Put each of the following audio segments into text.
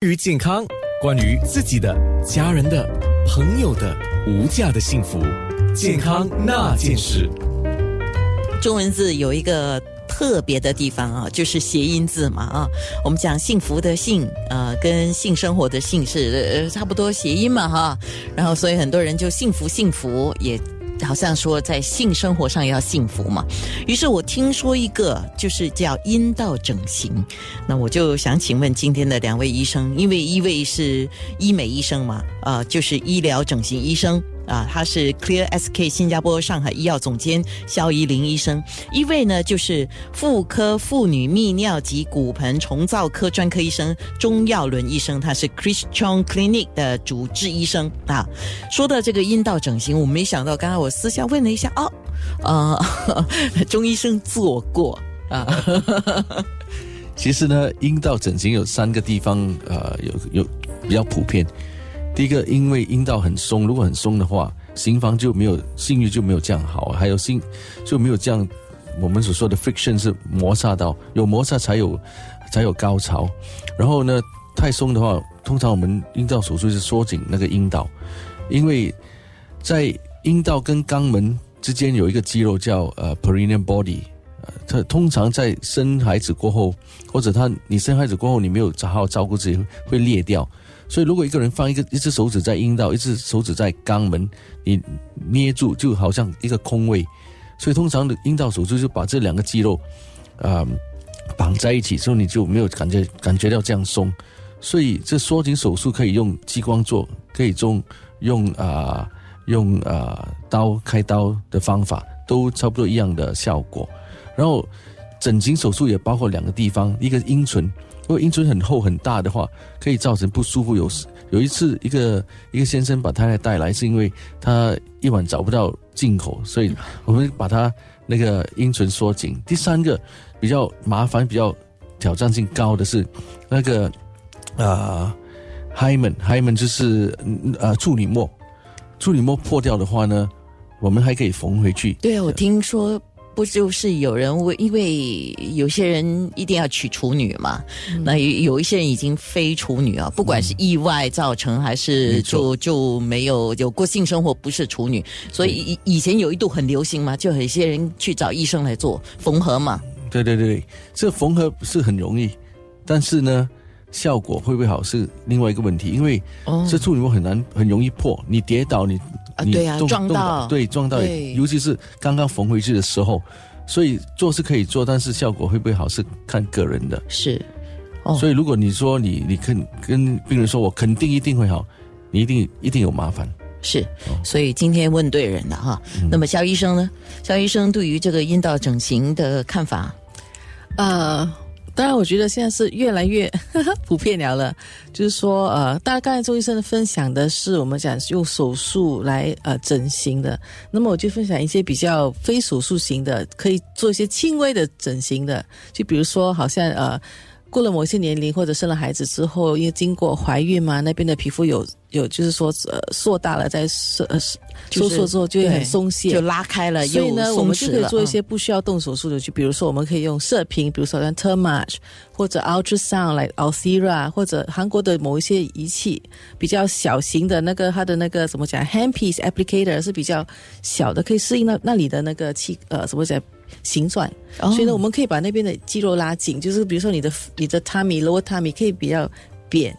关于健康，关于自己的、家人的、朋友的无价的幸福，健康那件事。中文字有一个特别的地方啊，就是谐音字嘛啊。我们讲幸福的幸，呃，跟性生活的性是差不多谐音嘛哈。然后所以很多人就幸福幸福也。好像说在性生活上要幸福嘛，于是我听说一个就是叫阴道整形，那我就想请问今天的两位医生，因为一位是医美医生嘛，啊，就是医疗整形医生。啊，他是 Clear SK 新加坡上海医药总监肖怡玲医生，一位呢就是妇科妇女泌尿及骨盆重造科专科医生钟耀伦医生，他是 Christian Clinic 的主治医生啊。说到这个阴道整形，我没想到，刚刚我私下问了一下哦，呃，钟医生做过啊。其实呢，阴道整形有三个地方，呃，有有比较普遍。第一个，因为阴道很松，如果很松的话，行房就没有性欲就没有这样好，还有性就没有这样我们所说的 friction 是摩擦到，有摩擦才有才有高潮。然后呢，太松的话，通常我们阴道手术是缩紧那个阴道，因为在阴道跟肛门之间有一个肌肉叫呃 perineal body，呃，它通常在生孩子过后，或者他你生孩子过后你没有好好照顾自己，会裂掉。所以，如果一个人放一个一只手指在阴道，一只手指在肛门，你捏住就好像一个空位。所以，通常的阴道手术就把这两个肌肉，啊，绑在一起，之后你就没有感觉感觉到这样松。所以，这缩紧手术可以用激光做，可以用用啊用啊刀开刀的方法，都差不多一样的效果。然后，整形手术也包括两个地方，一个阴唇。如果阴唇很厚很大的话，可以造成不舒服。有有一次，一个一个先生把太太带来，是因为他一晚找不到进口，所以我们把他那个阴唇缩紧。第三个比较麻烦、比较挑战性高的是那个啊，hymen，hymen 就是呃处女膜，处女膜破掉的话呢，我们还可以缝回去。对啊，我听说。不就是有人为因为有些人一定要娶处女嘛？那有一些人已经非处女啊，不管是意外造成还是就就没有有过性生活，不是处女。所以以以前有一度很流行嘛，就有一些人去找医生来做缝合嘛。对对对，这缝合是很容易，但是呢，效果会不会好是另外一个问题，因为这处女膜很难很容易破，你跌倒你。啊，对呀，撞到，对，撞到，尤其是刚刚缝回去的时候，所以做是可以做，但是效果会不会好是看个人的。是，所以如果你说你你肯跟病人说我肯定一定会好，你一定一定有麻烦。是，所以今天问对人了哈。那么肖医生呢？肖医生对于这个阴道整形的看法，呃。当然，我觉得现在是越来越 普遍了了。就是说，呃，大家刚才周医生分享的是我们讲用手术来呃整形的，那么我就分享一些比较非手术型的，可以做一些轻微的整形的，就比如说，好像呃。过了某些年龄或者生了孩子之后，因为经过怀孕嘛，那边的皮肤有有就是说呃硕大了，在收呃收缩之后就会很松懈，就拉开了，所以呢，我们就可以做一些不需要动手术的，就比如说我们可以用射频，比如说像 Thermage 或者 Ultrasound 来 Althera 或者韩国的某一些仪器比较小型的那个它的那个怎么讲 Handpiece Applicator 是比较小的，可以适应那那里的那个气呃怎么讲。形状，所以呢，我们可以把那边的肌肉拉紧，就是比如说你的你的 tummy lower tummy 可以比较扁，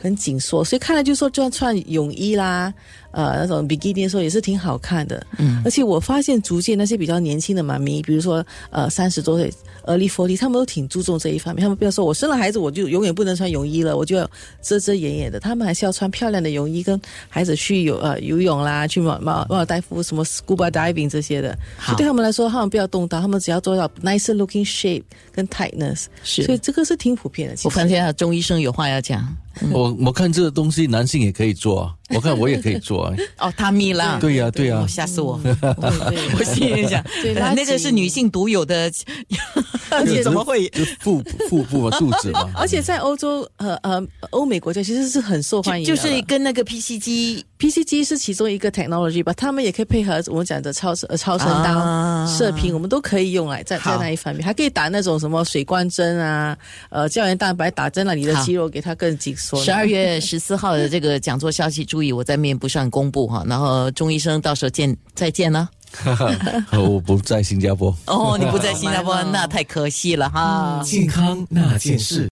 很紧缩，所以看了就说就算穿泳衣啦。呃，那种比基尼的时候也是挺好看的，嗯，而且我发现逐渐那些比较年轻的妈咪，比如说呃三十多岁，early forty，他们都挺注重这一方面。他们不要说我生了孩子我就永远不能穿泳衣了，我就要遮遮掩掩的。他们还是要穿漂亮的泳衣，跟孩子去游呃游泳啦，去马马马尔代夫什么 scuba diving 这些的。对他们来说，他们不要动刀，他们只要做到 nicer looking shape 跟 tightness。是，所以这个是挺普遍的。我看见啊，钟医生有话要讲。我我看这个东西男性也可以做啊，我看我也可以做啊。哦，他咪啦，对呀对呀，吓死我！我心里想，那个是女性独有的，而且怎么会？腹腹部嘛，肚子嘛。而且在欧洲呃呃欧美国家其实是很受欢迎，就是跟那个 PC 机，PC 机是其中一个 technology 吧，他们也可以配合我们讲的超呃超声刀，啊。射频，我们都可以用来在在那一方面，还可以打那种什么水光针啊，呃，胶原蛋白打针了，你的肌肉给它更紧缩。十二月十四号的这个讲座消息，注意我在面部上公布哈，然后钟医生到时候见再见了。我不在新加坡。哦，你不在新加坡，那太可惜了哈。健康那件事。